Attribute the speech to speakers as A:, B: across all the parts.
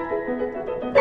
A: Thank you.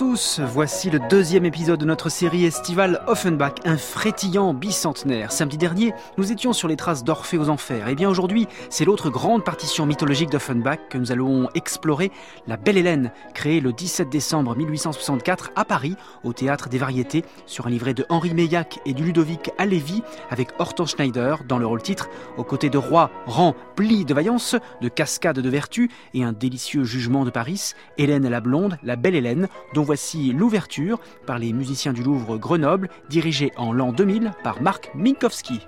A: Tous, voici le deuxième épisode de notre série estivale Offenbach, un frétillant bicentenaire. Samedi dernier, nous étions sur les traces d'Orphée aux Enfers. Et bien aujourd'hui, c'est l'autre grande partition mythologique d'Offenbach que nous allons explorer, La Belle Hélène, créée le 17 décembre 1864 à Paris, au Théâtre des Variétés, sur un livret de Henri Meillac et du Ludovic Alévi, avec Hortense Schneider dans le rôle titre, aux côtés de Roi, Rang, Pli de Vaillance, de Cascade de Vertu et un délicieux jugement de Paris, Hélène la Blonde, La Belle Hélène, dont voici l'ouverture par les musiciens du Louvre Grenoble, dirigé en l'an 2000 par Marc Minkowski.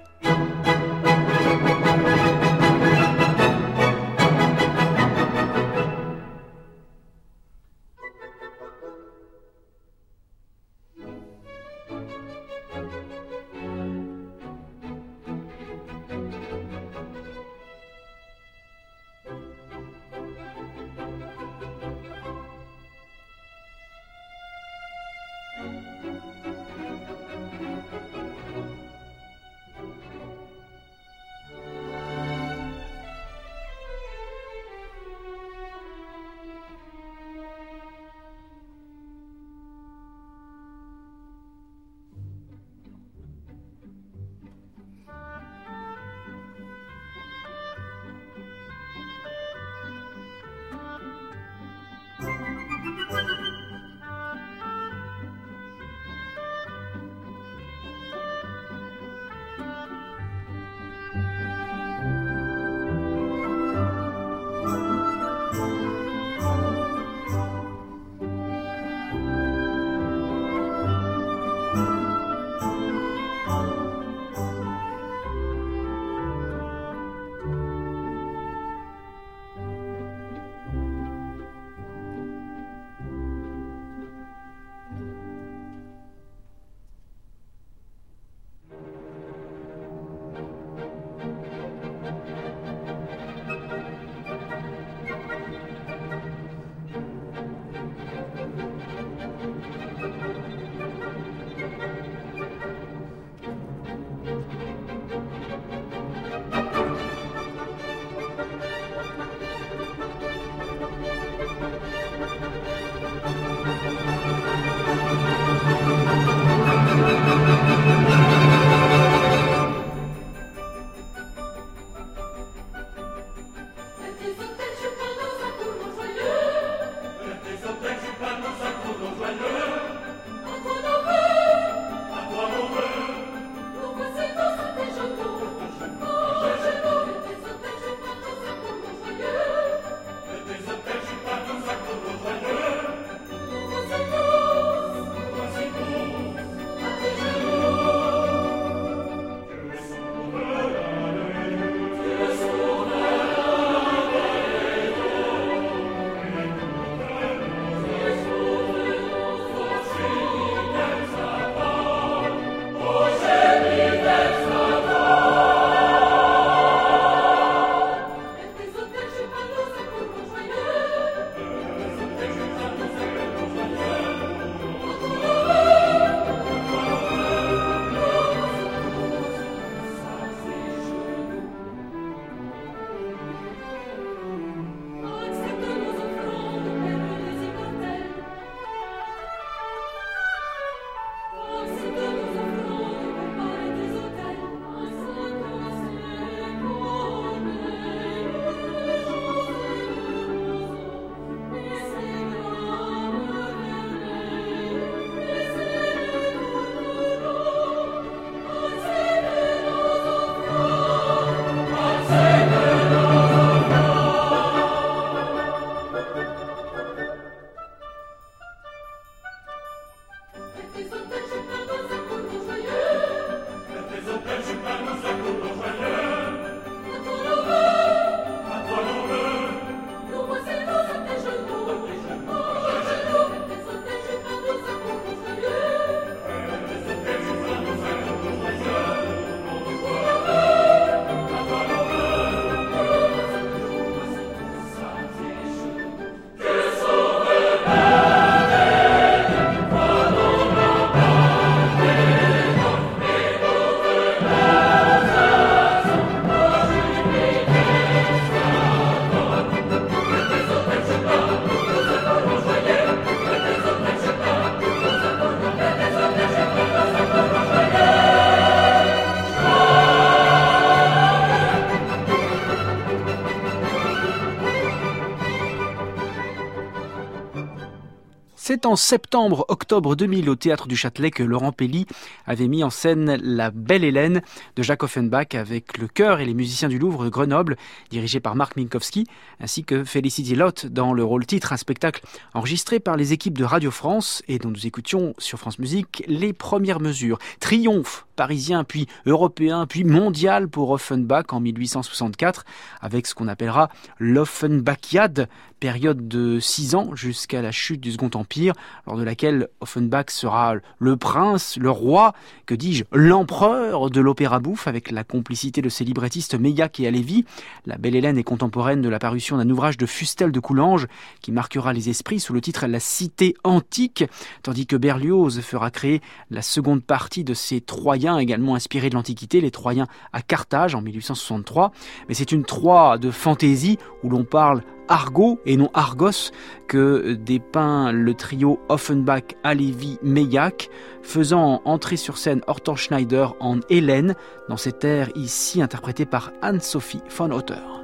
B: C'est en septembre-octobre 2000 au théâtre du Châtelet que Laurent Pelli avait mis en scène La Belle Hélène de Jacques Offenbach avec le chœur et les musiciens du Louvre de Grenoble, dirigé par Marc Minkowski, ainsi que Felicity Lott dans le rôle titre, un spectacle enregistré par les équipes de Radio France et dont nous écoutions sur France Musique les premières mesures. Triomphe parisien, puis européen, puis mondial pour Offenbach en 1864, avec ce qu'on appellera l'Offenbachiade, période de six ans jusqu'à la chute du Second Empire, lors de laquelle Offenbach sera le prince, le roi, que dis-je, l'empereur de l'opéra bouffe, avec la complicité de ses librettistes Meillac et Alévi. La Belle Hélène est contemporaine de la parution d'un ouvrage de Fustel de Coulanges, qui marquera les esprits sous le titre La Cité antique, tandis que Berlioz fera créer la seconde partie de ces Troyens, également inspirés de l'Antiquité, les Troyens à Carthage en 1863. Mais c'est une Troie de fantaisie où l'on parle Argo et non Argos que dépeint le trio Offenbach, Alevi, Meillac, faisant entrer sur scène Horton Schneider en Hélène dans cet air ici interprété par Anne-Sophie von Otter.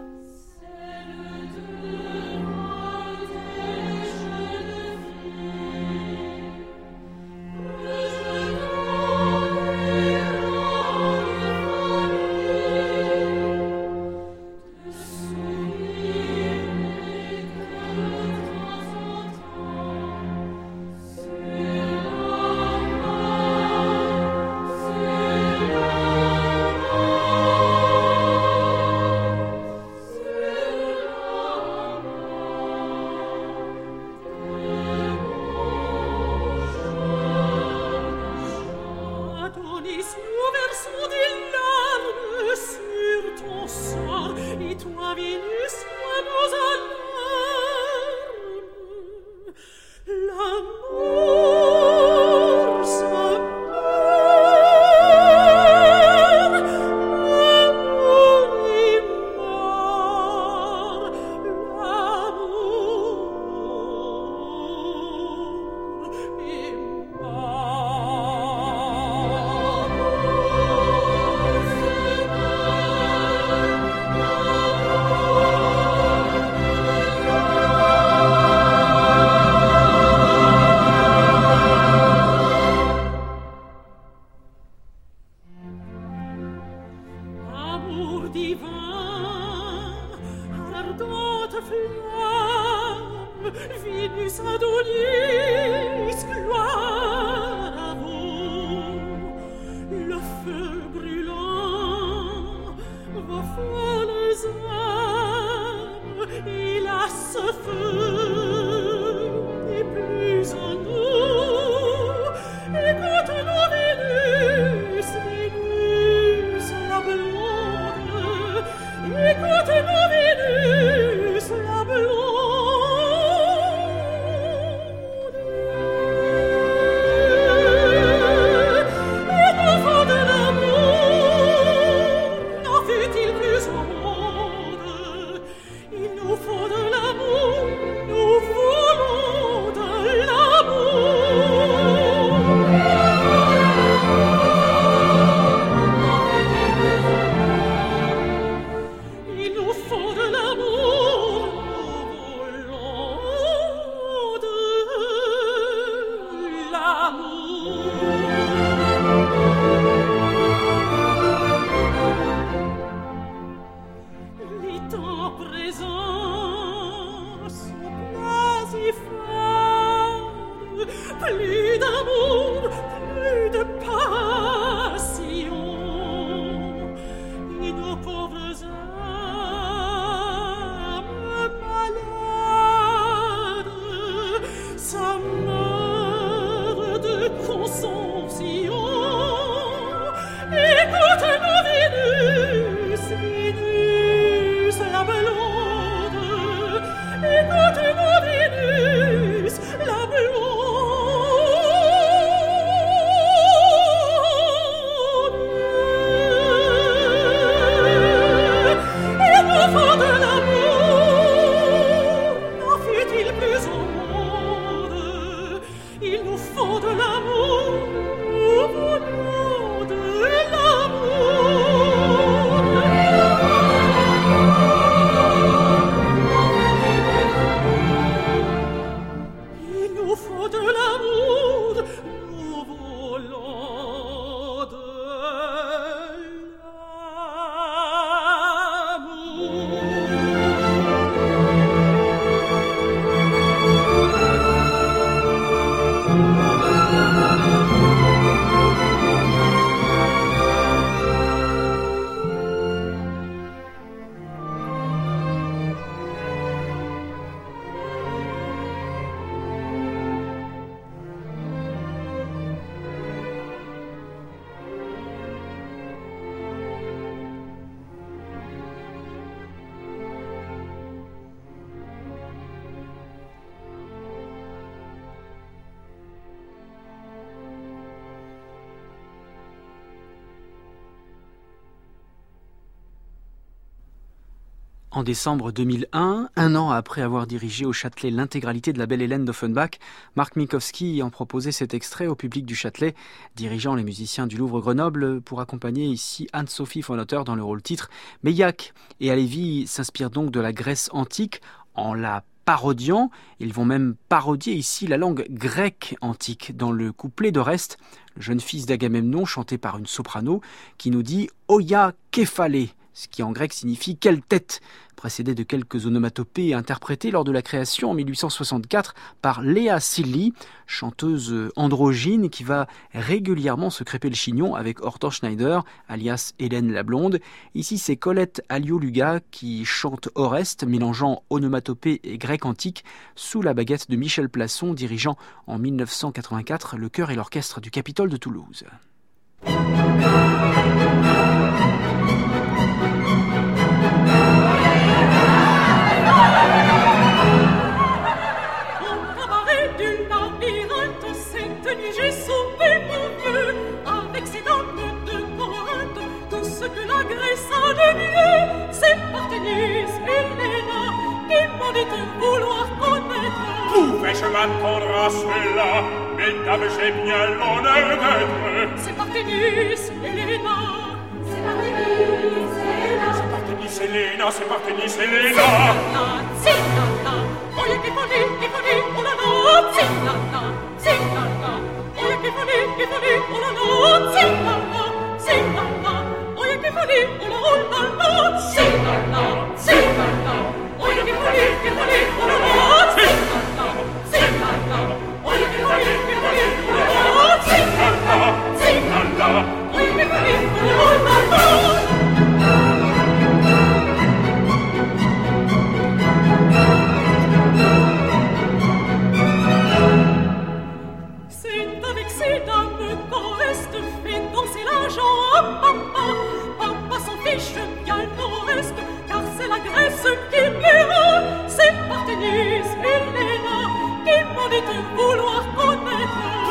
A: En décembre 2001, un an après avoir dirigé au Châtelet l'intégralité de la Belle Hélène d'Offenbach, Marc Minkowski en proposait cet extrait au public du Châtelet, dirigeant les musiciens du Louvre Grenoble pour accompagner ici Anne-Sophie Fonotter dans le rôle titre. Meillac et Alévi s'inspirent donc de la Grèce antique en la parodiant. Ils vont même parodier ici la langue grecque antique dans le couplet d'Oreste, le jeune fils d'Agamemnon chanté par une soprano qui nous dit Oya Kephalé ce qui en grec signifie quelle tête, précédé de quelques onomatopées interprétées lors de la création en 1864 par Léa Silly, chanteuse androgyne qui va régulièrement se crêper le chignon avec Horton Schneider, alias Hélène la Blonde. Ici, c'est Colette Alioluga qui chante Oreste, mélangeant onomatopée et grec antique, sous la baguette de Michel Plasson, dirigeant en 1984 le chœur et l'orchestre du Capitole de Toulouse.
C: À cela, mesdames, j'ai bien l'honneur d'être.
B: C'est Parthénis, Héléna.
C: C'est Parthénis, Héléna. C'est Parthénis, Héléna, c'est Parthénis, Héléna.
B: C'est Nana, y'a qui folie, qui folie, oh la la. C'est Nana, c'est Nana, qui folie, qui folie, oh la la. C'est Nana, c'est Nana, y'a qui folie, oh la la. C'est Nana, c'est Nana, oh la la.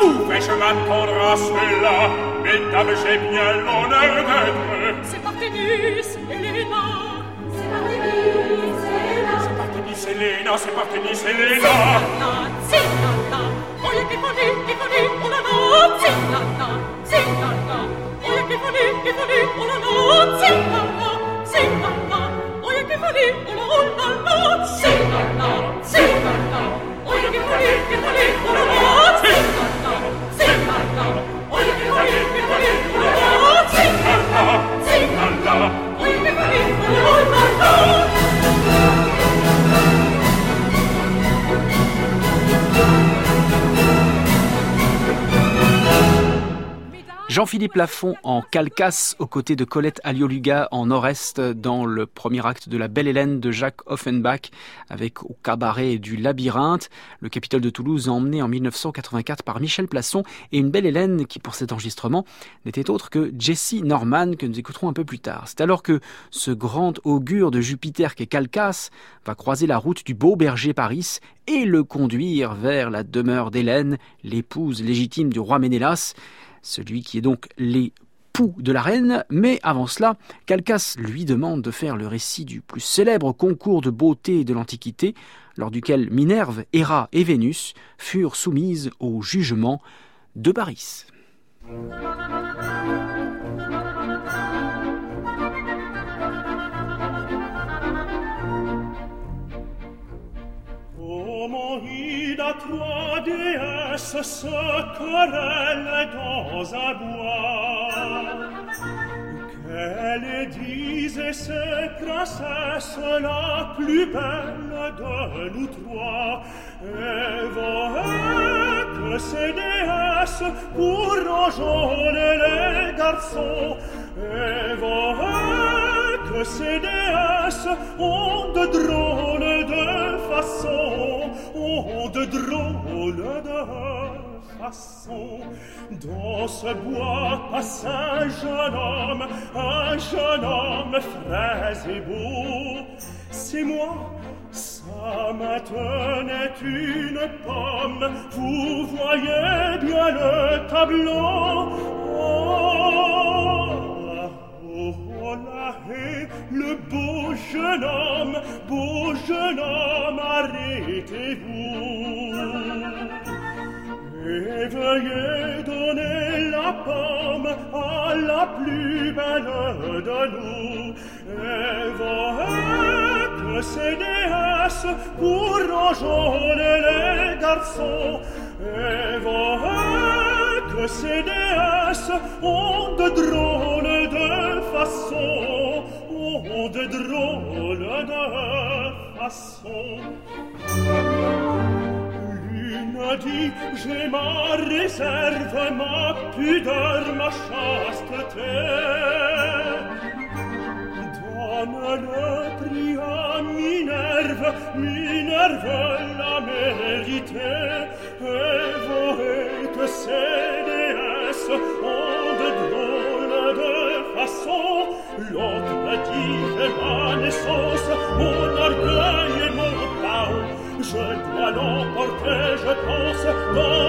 C: Pouvais-je m'attendre à cela? et ta j'ai bien l'honneur d'être.
D: C'est Parthénis, Elena.
B: C'est Parthénis, Elena.
C: C'est Parthénis, Elena. C'est Parthénis, Elena.
D: C'est Nana, Oh, il est défendu, défendu, oh la la. C'est Nana, c'est Nana. Oh, il est défendu, défendu, oh la la. C'est Nana, c'est Nana. Oh, il est défendu, oh la oh la la. C'est Nana, c'est Nana. Oh, il oh la la. C'est Nana, c'est Nana. la, zingala, ui mi farin, ui mi farin,
A: Jean-Philippe Lafont en Calcasse aux côtés de Colette Alioluga en Nord-Est dans le premier acte de La Belle Hélène de Jacques Offenbach avec au cabaret du Labyrinthe, le Capitole de Toulouse emmené en 1984 par Michel Plasson et une Belle Hélène qui pour cet enregistrement n'était autre que Jessie Norman que nous écouterons un peu plus tard. C'est alors que ce grand augure de Jupiter qu'est Calcasse va croiser la route du beau berger Paris et le conduire vers la demeure d'Hélène, l'épouse légitime du roi Ménélas celui qui est donc l'époux de la reine, mais avant cela, Calcas lui demande de faire le récit du plus célèbre concours de beauté de l'Antiquité, lors duquel Minerve, Héra et Vénus furent soumises au jugement de Paris.
E: laisse se querelle dans un bois Qu'elle dise ses princesses la plus belle de nous trois Et voyez que ces déesses pour enjôler les garçons Et voyez que ces déesses ont de drôles de façons de drôles de façons. Dans ce bois passe un jeune homme, un jeune homme frais et beau. C'est moi, ça main tenait une pomme, vous voyez bien le tableau. Oh, oh, oh la haie, le beau jeune homme, beau jeune homme, belle de nous et que ces déesses pour enjôler les garçons et que ces déesses ont de drôles de façons ont de drôles de façons L'une dit j'ai ma réserve ma Ty darma sciaste te. Doamnă pria Minerva Minerva la merite. E voi te sede es O de drôle de façon L'autre dit ma naissance pau. Je dois l'emporter, je pense, dans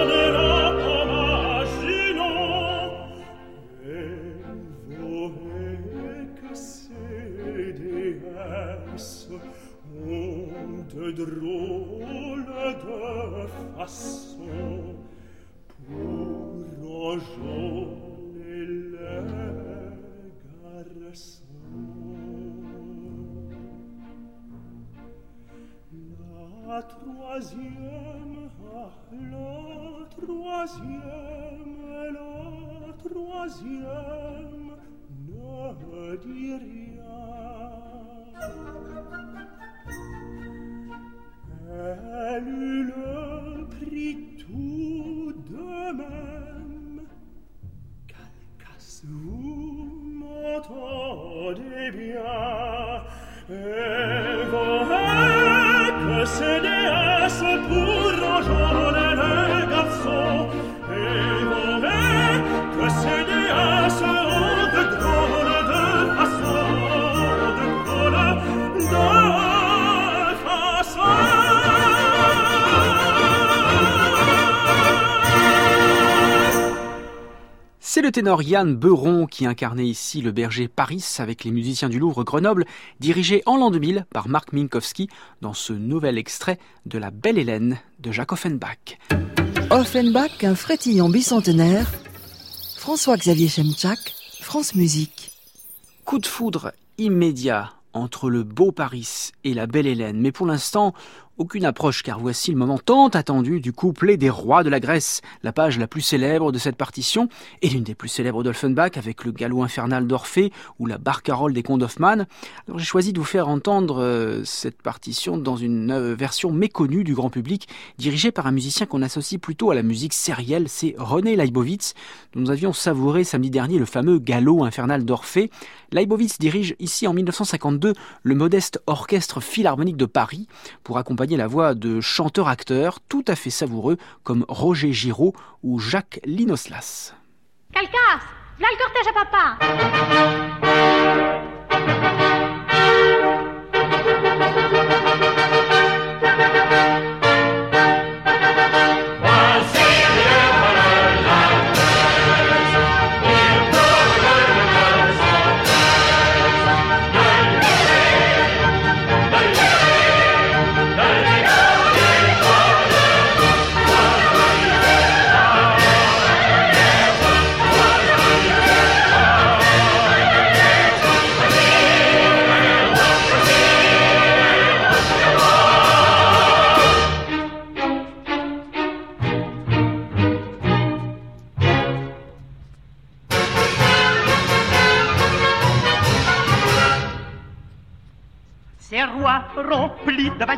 E: te drôle de façon pour enjôler les garçons. La troisième, ah, la troisième, la troisième ne dit rien. Le
A: ténor Yann Beuron qui incarnait ici le berger Paris avec les musiciens du Louvre Grenoble, dirigé en l'an 2000 par Marc Minkowski dans ce nouvel extrait de La Belle Hélène de Jacques Offenbach.
F: Offenbach, un frétillant bicentenaire. François-Xavier Chemchak, France Musique.
A: Coup de foudre immédiat entre le beau Paris et la belle Hélène, mais pour l'instant, aucune approche, car voici le moment tant attendu du couplet des rois de la Grèce, la page la plus célèbre de cette partition, et l'une des plus célèbres d'Olfenbach, avec le galop infernal d'Orphée ou la barcarolle des contes d'Hoffmann. Alors j'ai choisi de vous faire entendre euh, cette partition dans une euh, version méconnue du grand public, dirigée par un musicien qu'on associe plutôt à la musique sérielle, c'est René Leibovitz, dont nous avions savouré samedi dernier le fameux galop infernal d'Orphée. Leibovitz dirige ici en 1952 le modeste orchestre philharmonique de Paris pour accompagner la voix de chanteurs-acteurs tout à fait savoureux comme Roger Giraud ou Jacques Linoslas.
G: Calcas, v'là le cortège à
H: Ces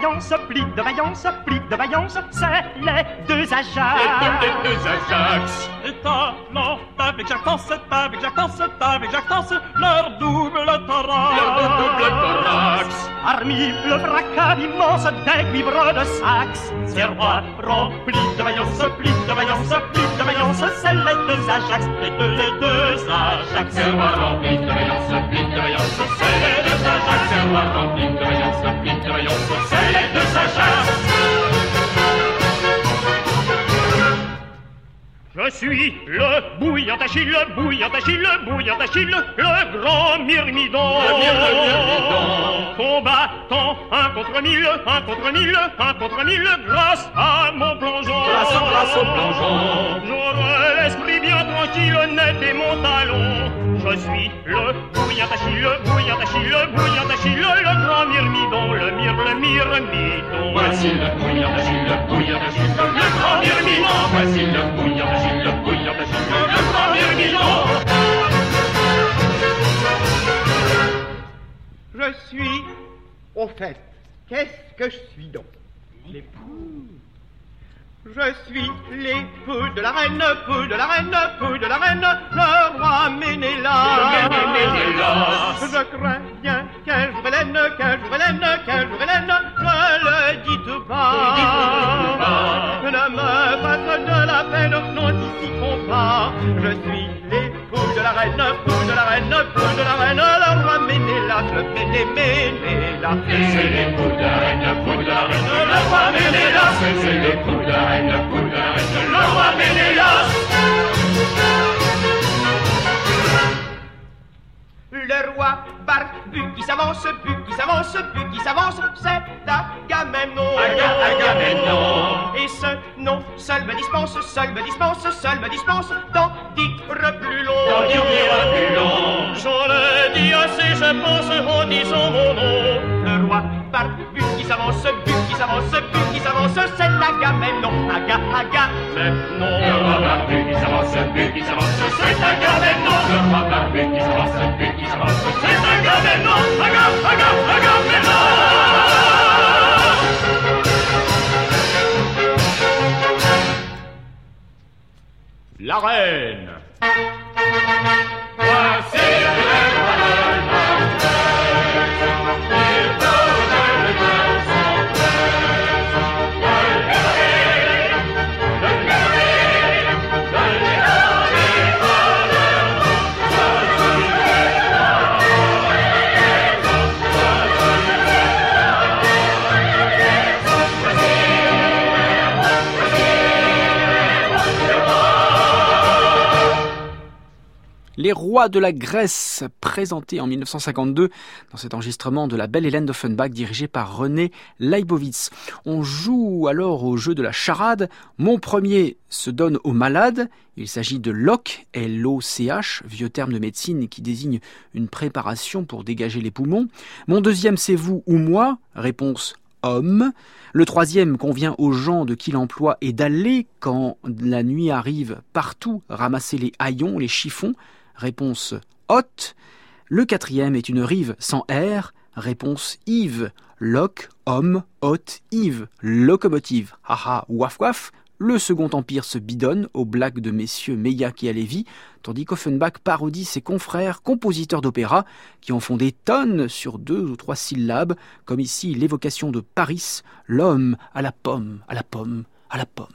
H: vaillance, plis de vaillance, plis de vaillance, c'est les deux Ajax.
C: Les deux Ajax.
I: Et talent, avec jactance, avec jactance, avec jactance, leur double thorax.
C: Leur double thorax.
H: Armis le fracas immense des cuivres de Saxe. Ces rois remplis de vaillance, plis de vaillance, plis de vaillance, c'est les deux Ajax, les deux, les deux Ajax.
C: Ces rois remplis de vaillance, plis de vaillance, c'est les deux Ajax. De.
H: Je suis le bouillant Achille, le bouillant Achille, le bouillant Achille, le grand myrmidon.
C: Le myrmidon.
H: Combattant un contre mille, un contre mille, un contre mille, grâce à mon plongeon.
C: Grâce, grâce au plongeon.
H: J'aurai l'esprit bien tranquille, net et mon talon. Je suis le bouillant Achille, le bouillant Achille, le bouillant Achille, le grand myrmidon, le myr, le myrmidon.
C: Voici le bouillant d'Achille, le bouillant d'Achille, le grand myrmidon. Voici le bouillant d'Achille, le bouillant d'Achille, le grand myrmidon.
J: Je suis, au fait, qu'est-ce que je suis donc? L'époux. Je suis l'époux de la reine, époux de la reine, époux de la reine, le roi Ménélas. Je crains bien qu'un jour Hélène, qu'un jour Hélène, qu'un jour Hélène, ne le dites pas.
C: Ne le dites pas.
J: Ne me fasse de la peine, n'anticipons pas. Je suis de la reine, époux de la reine, époux de la reine, le roi Ménélas, le Méné Ménélas.
C: C'est l'époux de la reine, de la reine, le roi Ménélas. C'est l'époux de la reine, de la reine, le roi Ménélas.
J: Le roi barbu qui s'avance, bu qui s'avance, bu qui s'avance, c'est Agamemnon.
C: Aga- Agamemnon.
J: Et ce nom seul me dispense, seul me dispense, seul me dispense d'en dire plus long.
C: D'en dire plus long.
H: J'en ai dit assez, je pense, en disant mon nom.
J: Le roi barbu qui s'avance, bu qui s'avance, bu qui s'avance, c'est Agamemnon. Aga, Agamemnon.
C: Le roi qui s'avance, but qui s'avance, c'est Agamemnon. Le roi qui s'avance, but qui s'avance, c'est Agamemnon. Aga- Aga- Agamemnon.
H: La reine.
C: Voici le roi
A: Les rois de la Grèce, présentés en 1952 dans cet enregistrement de la belle Hélène d'Offenbach dirigé par René Leibovitz. On joue alors au jeu de la charade. Mon premier se donne au malade. Il s'agit de LOC, L-O-C-H, vieux terme de médecine qui désigne une préparation pour dégager les poumons. Mon deuxième c'est vous ou moi, réponse homme. Le troisième convient aux gens de qui l'emploi est d'aller, quand la nuit arrive, partout ramasser les haillons, les chiffons, réponse hôte. Le quatrième est une rive sans R, réponse Yves. Loc, homme, hôte, Yves. Locomotive, haha, waf waf. Le Second Empire se bidonne aux blagues de messieurs Meillac et Alévi, tandis qu'Offenbach parodie ses confrères compositeurs d'opéra qui en font des tonnes sur deux ou trois syllabes, comme ici l'évocation de Paris, l'homme à la pomme,
B: à la pomme, à la pomme.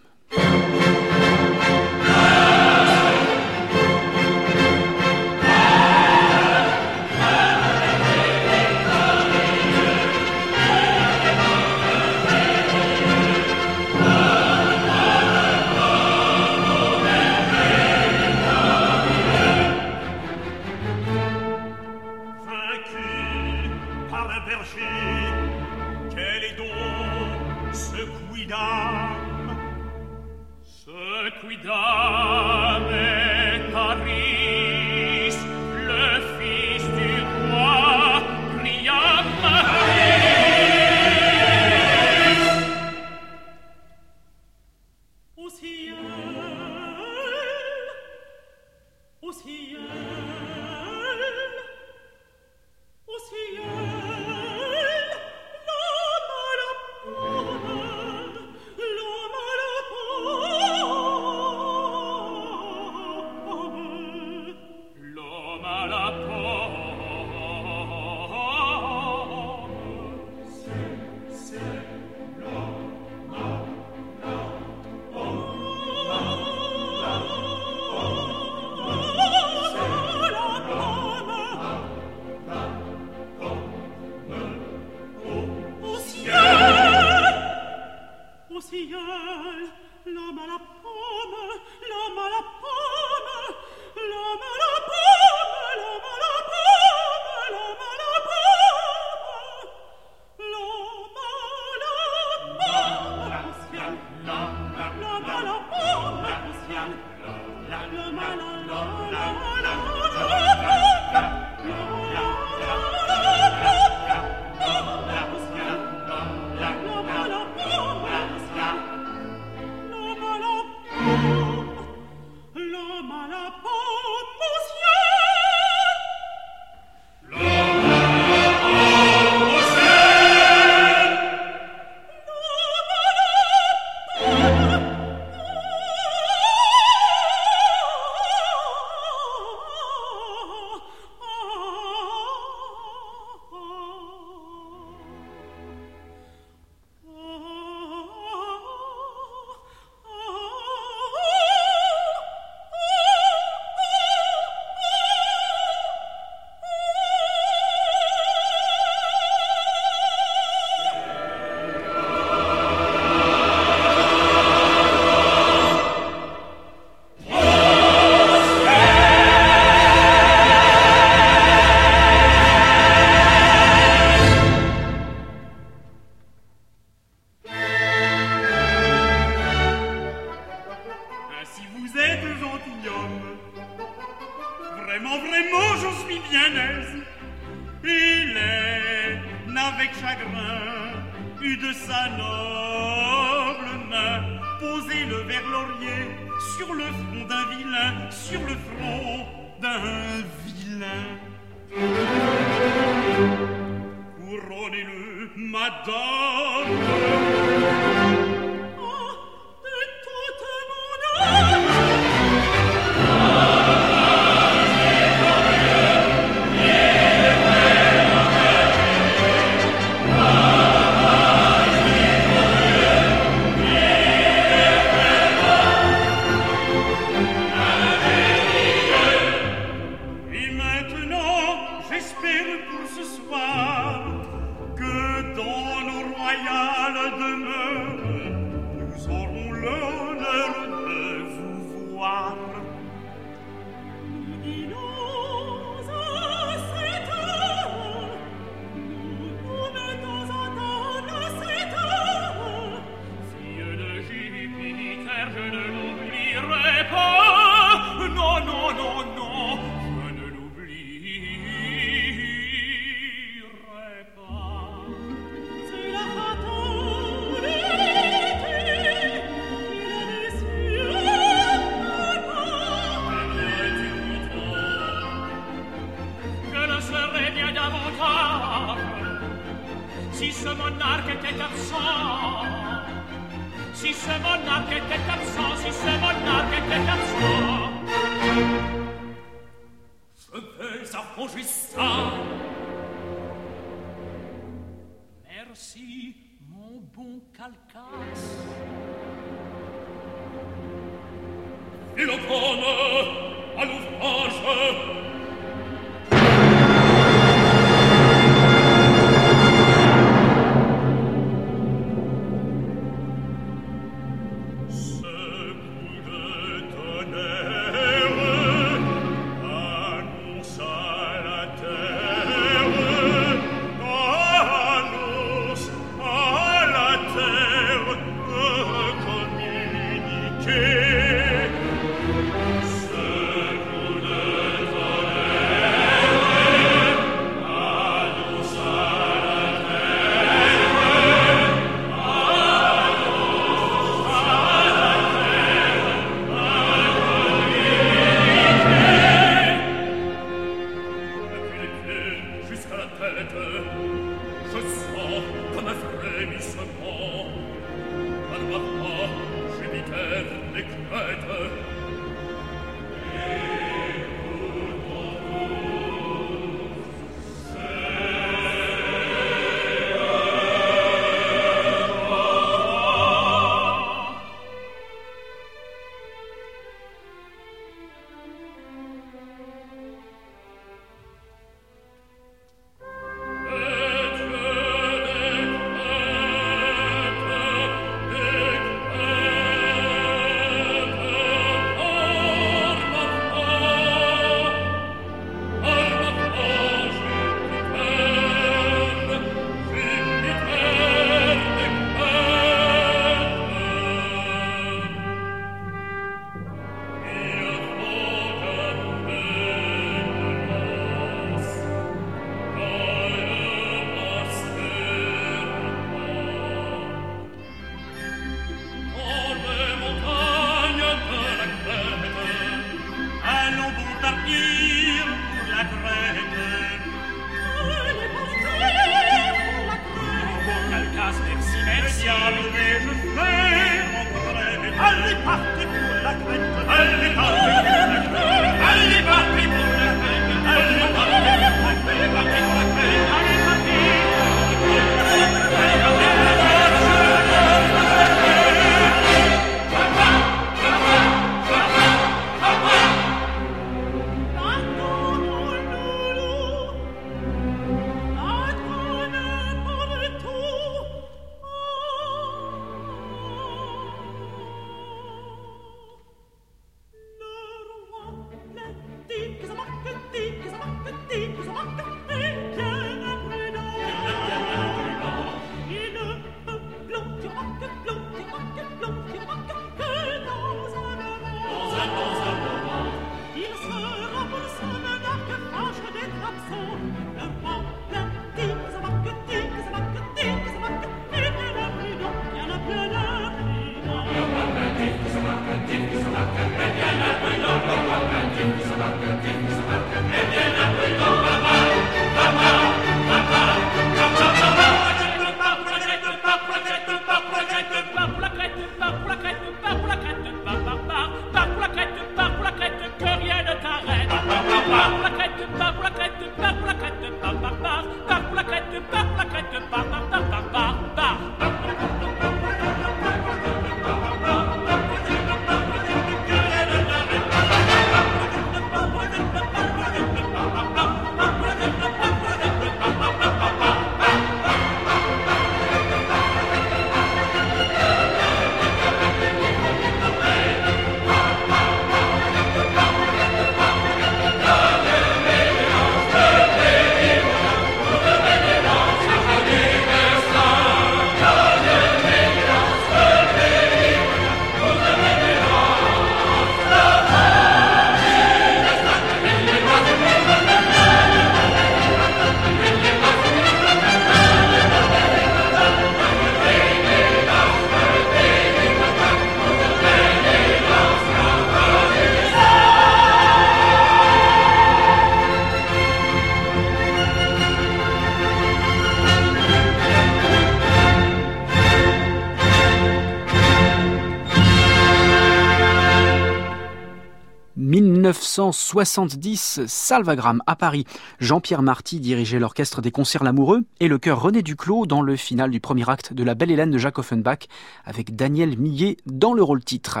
A: 1970, Salvagram à Paris. Jean-Pierre Marty dirigeait l'orchestre des concerts L'Amoureux et le chœur René Duclos dans le final du premier acte de La Belle Hélène de Jacques Offenbach avec Daniel Millet dans le rôle titre.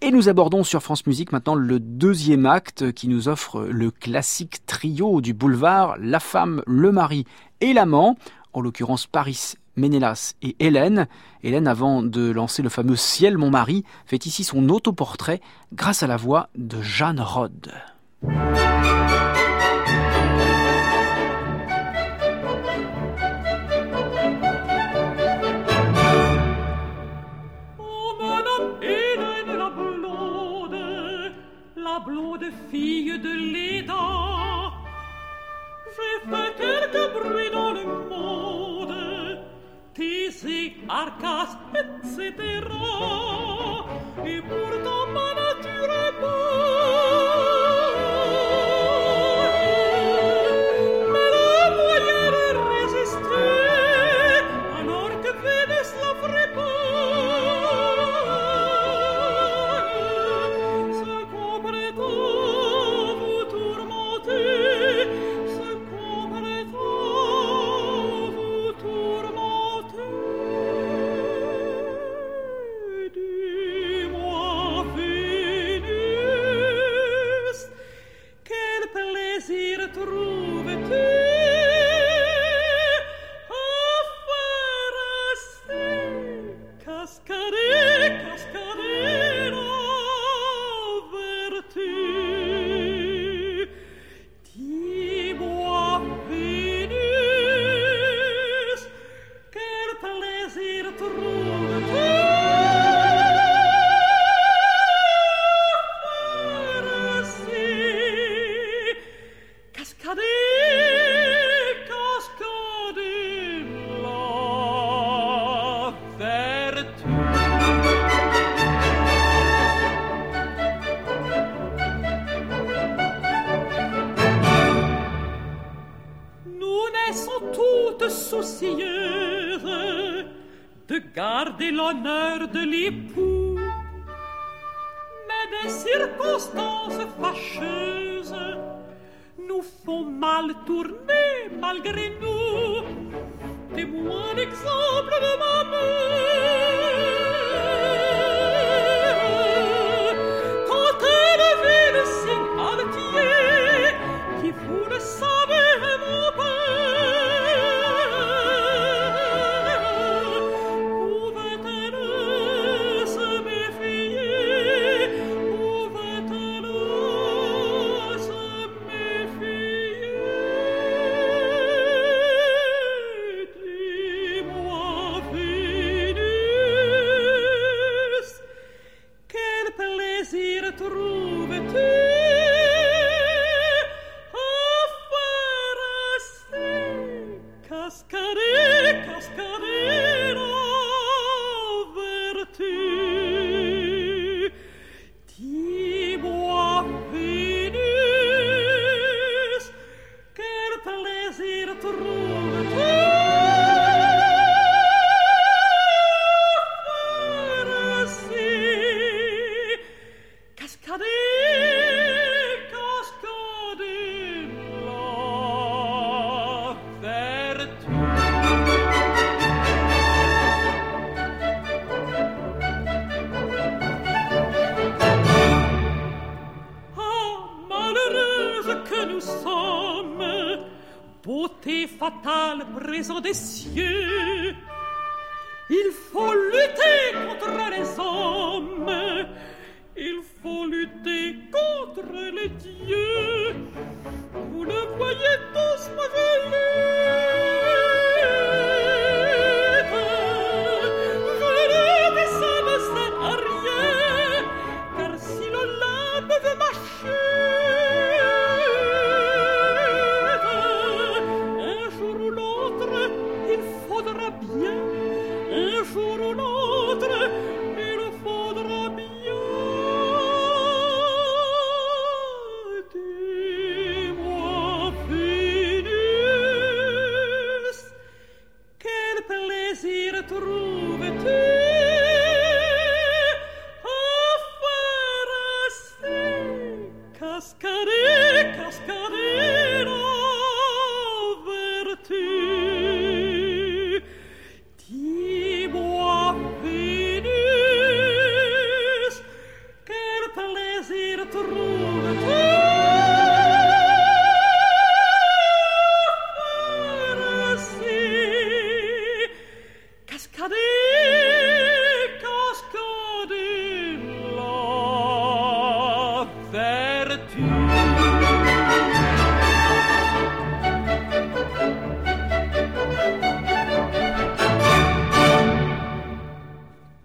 A: Et nous abordons sur France Musique maintenant le deuxième acte qui nous offre le classique trio du boulevard, la femme, le mari et l'amant, en l'occurrence Paris Ménélas et Hélène. Hélène, avant de lancer le fameux Ciel, mon mari, fait ici son autoportrait grâce à la voix de Jeanne Rode.
B: Blonde, fille de Léda. J'ai fait quelques bruits Arcas, etc. Et pourtant ma nature est bonne.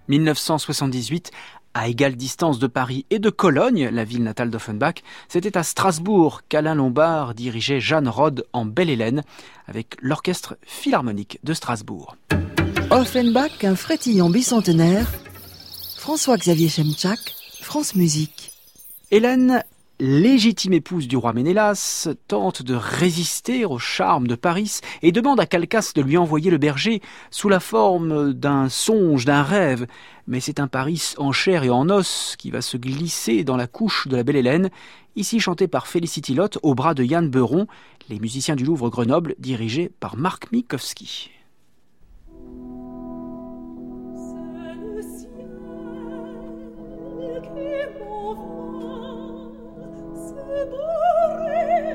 B: 1978, à égale distance de Paris et de Cologne, la ville natale d'Offenbach, c'était à Strasbourg qu'Alain Lombard dirigeait Jeanne Rode en Belle Hélène avec l'orchestre philharmonique de Strasbourg.
F: Offenbach, un frétillant bicentenaire. François-Xavier Chemchak, France Musique.
B: Hélène légitime épouse du roi Ménélas, tente de résister au charme de Paris et demande à Calcas de lui envoyer le berger sous la forme d'un songe, d'un rêve. Mais c'est un Paris en chair et en os qui va se glisser dans la couche de la belle Hélène, ici chanté par Félicity Lotte au bras de Yann Beuron, les musiciens du Louvre Grenoble dirigés par Marc Mikowski.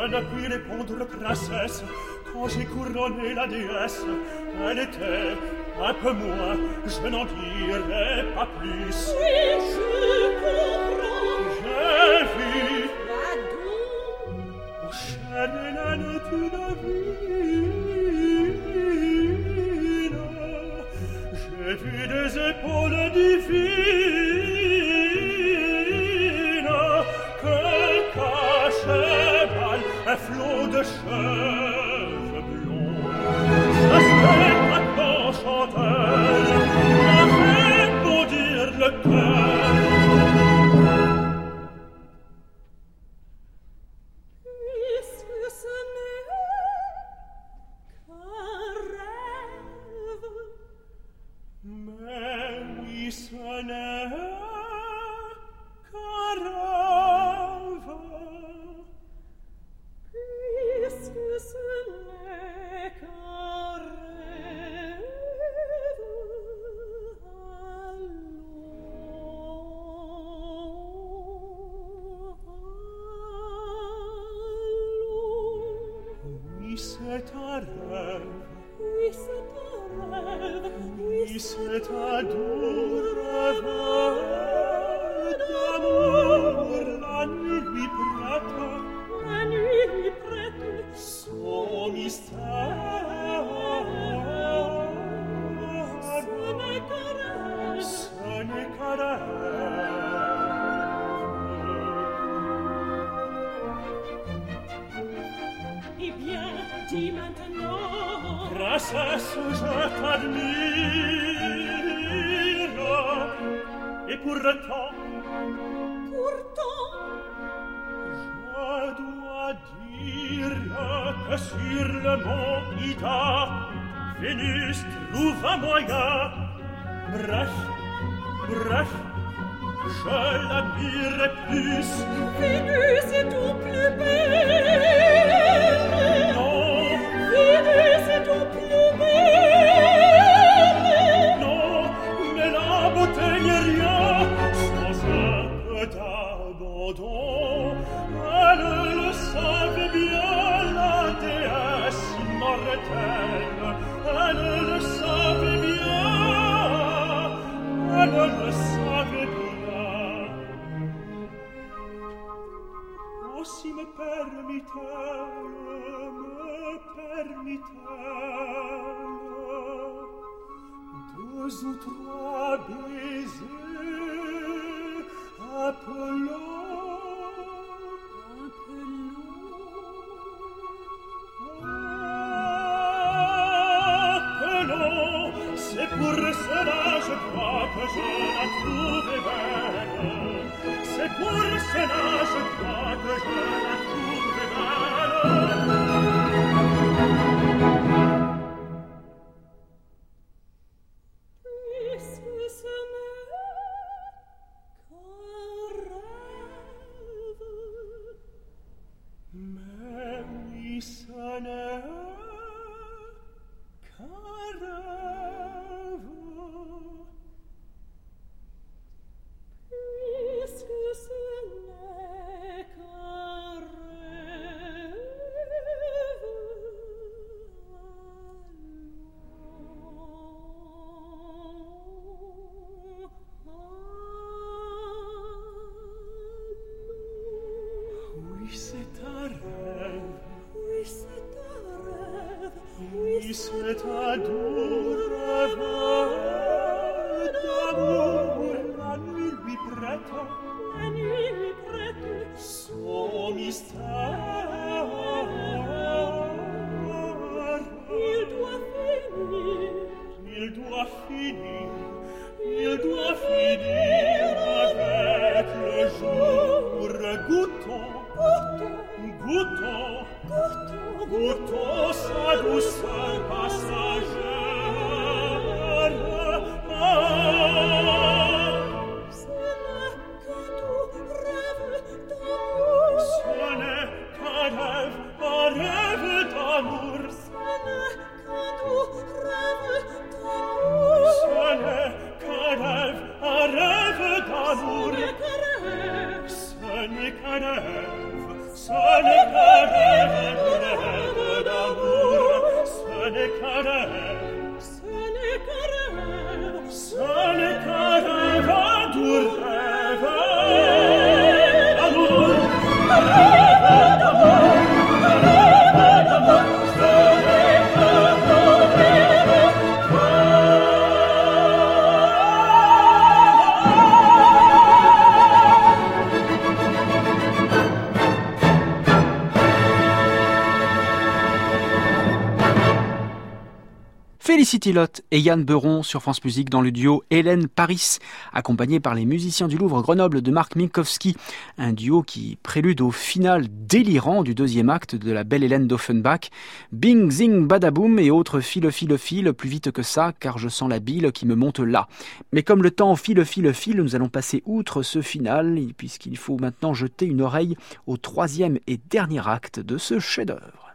E: je n'ai pu répondre princesse quand j'ai couronné la déesse. Elle
B: était un
E: peu moins, je n'en dirai pas plus. Oui, je comprends. Rasa je t'admire Et pourtant
B: Pourtant
E: Je dois dire Que sur le mont Ida Vénus trouve un moyen Bref, bref Je l'admire plus
B: Vénus est tout plus belle
E: appelant appelant c'est pour cela
B: qu'un
A: Lott et Yann Beuron sur France Musique dans le duo Hélène Paris, accompagné par les musiciens du Louvre Grenoble de Marc Minkowski, un duo qui prélude au final délirant du deuxième acte de la belle Hélène d'Offenbach. Bing zing badaboum et autres file file file plus vite que ça car je sens la bile qui me monte là. Mais comme le temps file file file, nous allons passer outre ce final puisqu'il faut maintenant jeter une oreille au troisième et dernier acte de ce chef-d'œuvre.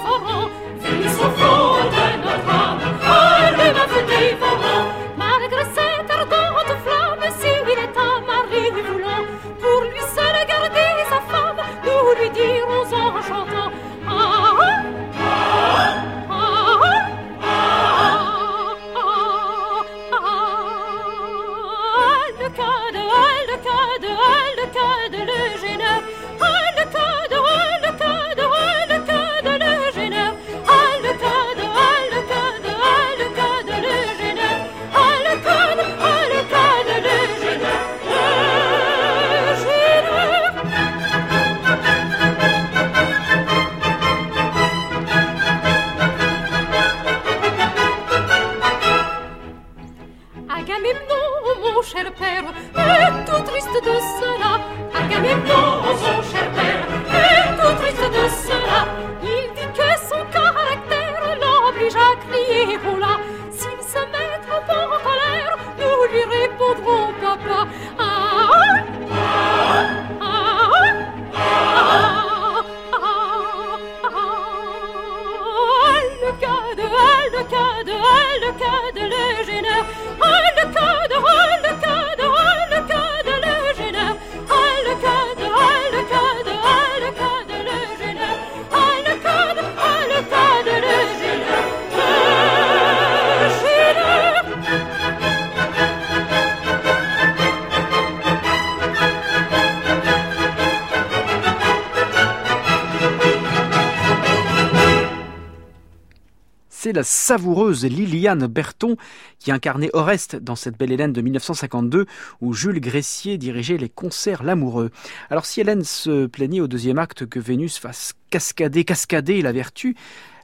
D: Feu dévorant. Vénus au fond de notre âme, allume
A: savoureuse Liliane Berton qui incarnait Oreste dans cette belle Hélène de 1952 où Jules Gressier dirigeait les concerts L'amoureux. Alors si Hélène se plaignait au deuxième acte que Vénus fasse cascader, cascader la vertu,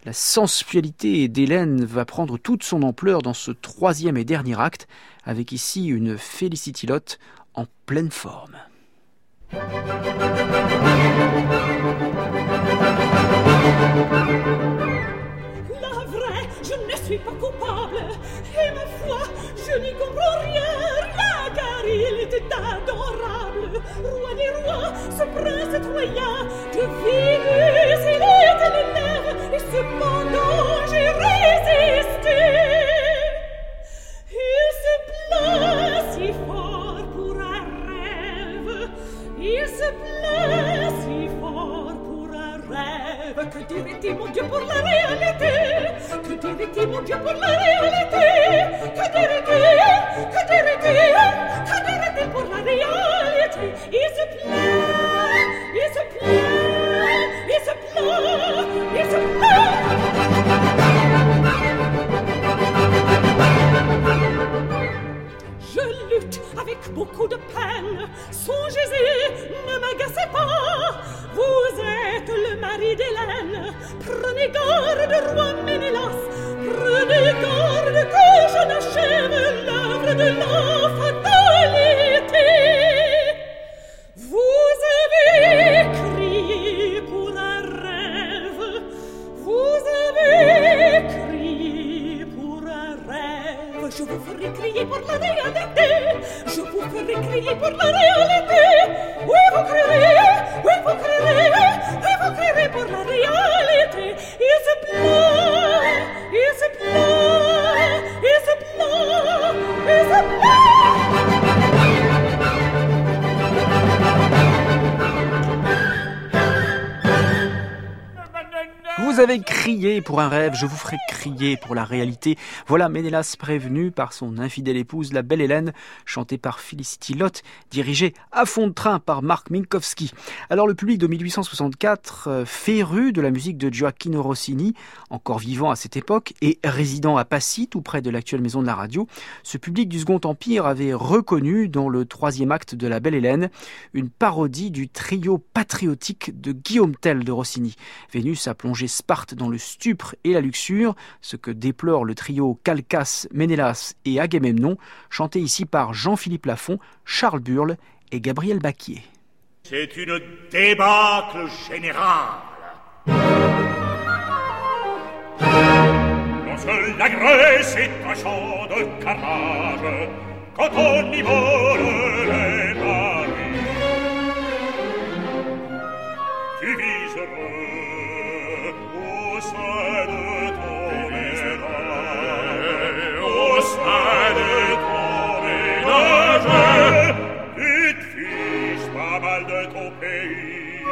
A: la sensualité d'Hélène va prendre toute son ampleur dans ce troisième et dernier acte, avec ici une Felicity Lot en pleine forme.
B: Suis pas coupable. Et ma foi, je n'y comprends rien. Car il était adorable. Roi des rois, ce prince troyen, de Vénus, il était l'élève. Et cependant, j'ai résisté. Il se plaint si fort pour un rêve. Il se plaint si fort pour un rêve. Que dirait-il, mon Dieu, pour la réalité? Que dirait-il, mon Dieu, pour la réalité Que pour un rêve, je vous ferai pour la réalité.
A: Voilà Ménélas prévenu par son infidèle épouse, la belle Hélène, chantée par Felicity Lott, dirigée à fond de train par Marc Minkowski. Alors le public de 1864, euh, féru de la musique de Gioacchino Rossini, encore vivant à cette époque et résidant à Passy, tout près de l'actuelle maison de la radio, ce public du Second Empire avait reconnu dans le troisième acte de la belle Hélène une parodie du trio patriotique de Guillaume Tell de Rossini. Vénus a plongé Sparte dans le stupre et la luxure, ce que déplore le trio Calcas, Ménélas et Agamemnon, chanté ici par Jean-Philippe Lafont, Charles Burle et Gabriel Baquier.
I: C'est une débâcle générale. Non seul la Grèce est un champ de carnage, quand on y vole les maris. Tu vis heureux au sein de Tu te fiches pas mal de ton pays.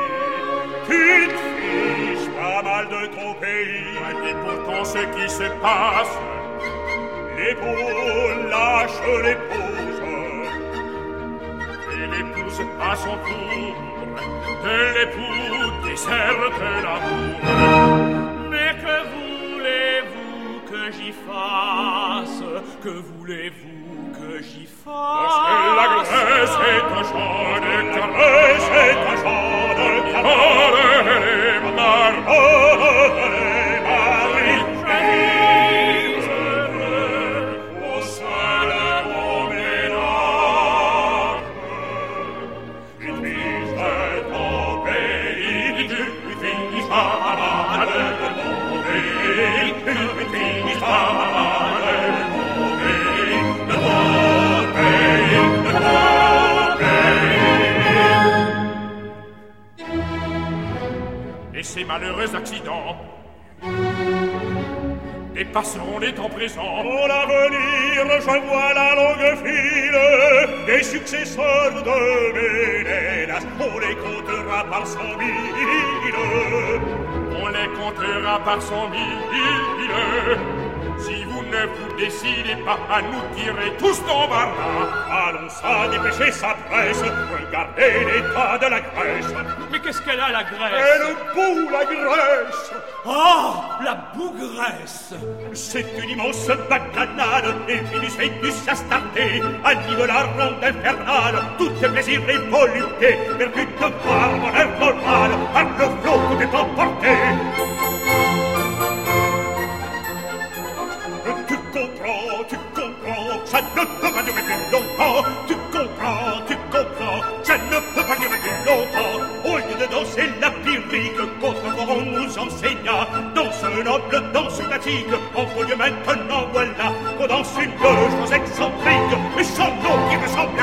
I: Tu te fiches pas mal de ton pays. Et pourtant ce qui se passe, l'épaule lâche l'épouse. Et l'épouse à son tour, de l'époux déserte l'amour.
C: Mais que voulez-vous que j'y fasse. Que voulez-vous que j'y
I: Parce que la
C: fasse?
I: Grèce est un champ de Grèce est un champ de malheureux accidents dépasseront les temps présents. Pour l'avenir, je vois la longue file des successeurs de Ménélas. On les comptera par cent mille. On les comptera par cent mille. Ne vous décidez pas à nous tirer tous d'embarras, allons ça dépêcher sa presse. Regardez l'état de la Grèce.
C: Mais qu'est-ce qu'elle a, la Grèce?
I: Elle bout la Grèce
K: Oh, la bougresse
I: C'est une immense bacchanale, et Vénus Vénus Astarté anime la ronde infernale, tout est plaisir et volupté, but de voir mon air normal, par le flot tout est emporté. Ça ne peut pas durer plus longtemps, tu comprends, tu comprends, ça ne peut pas durer plus longtemps, au lieu de danser la lyrique qu'autrefois on nous enseigna Danse noble, danse classique En lieu maintenant voilà Qu'on danse une chose excentrique Mais sans nom qui ressemble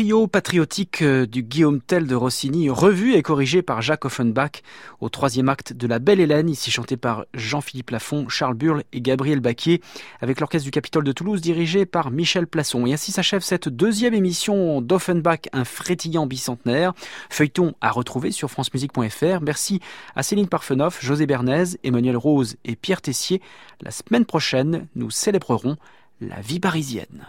A: trio patriotique euh, du Guillaume Tell de Rossini, revu et corrigé par Jacques Offenbach au troisième acte de La Belle Hélène, ici chanté par Jean-Philippe Lafont, Charles Burle et Gabriel Baquier, avec l'orchestre du Capitole de Toulouse dirigé par Michel Plasson. Et ainsi s'achève cette deuxième émission d'Offenbach, un frétillant bicentenaire. Feuilleton à retrouver sur francemusique.fr. Merci à Céline Parfenoff, José Bernays, Emmanuel Rose et Pierre Tessier. La semaine prochaine, nous célébrerons la vie parisienne.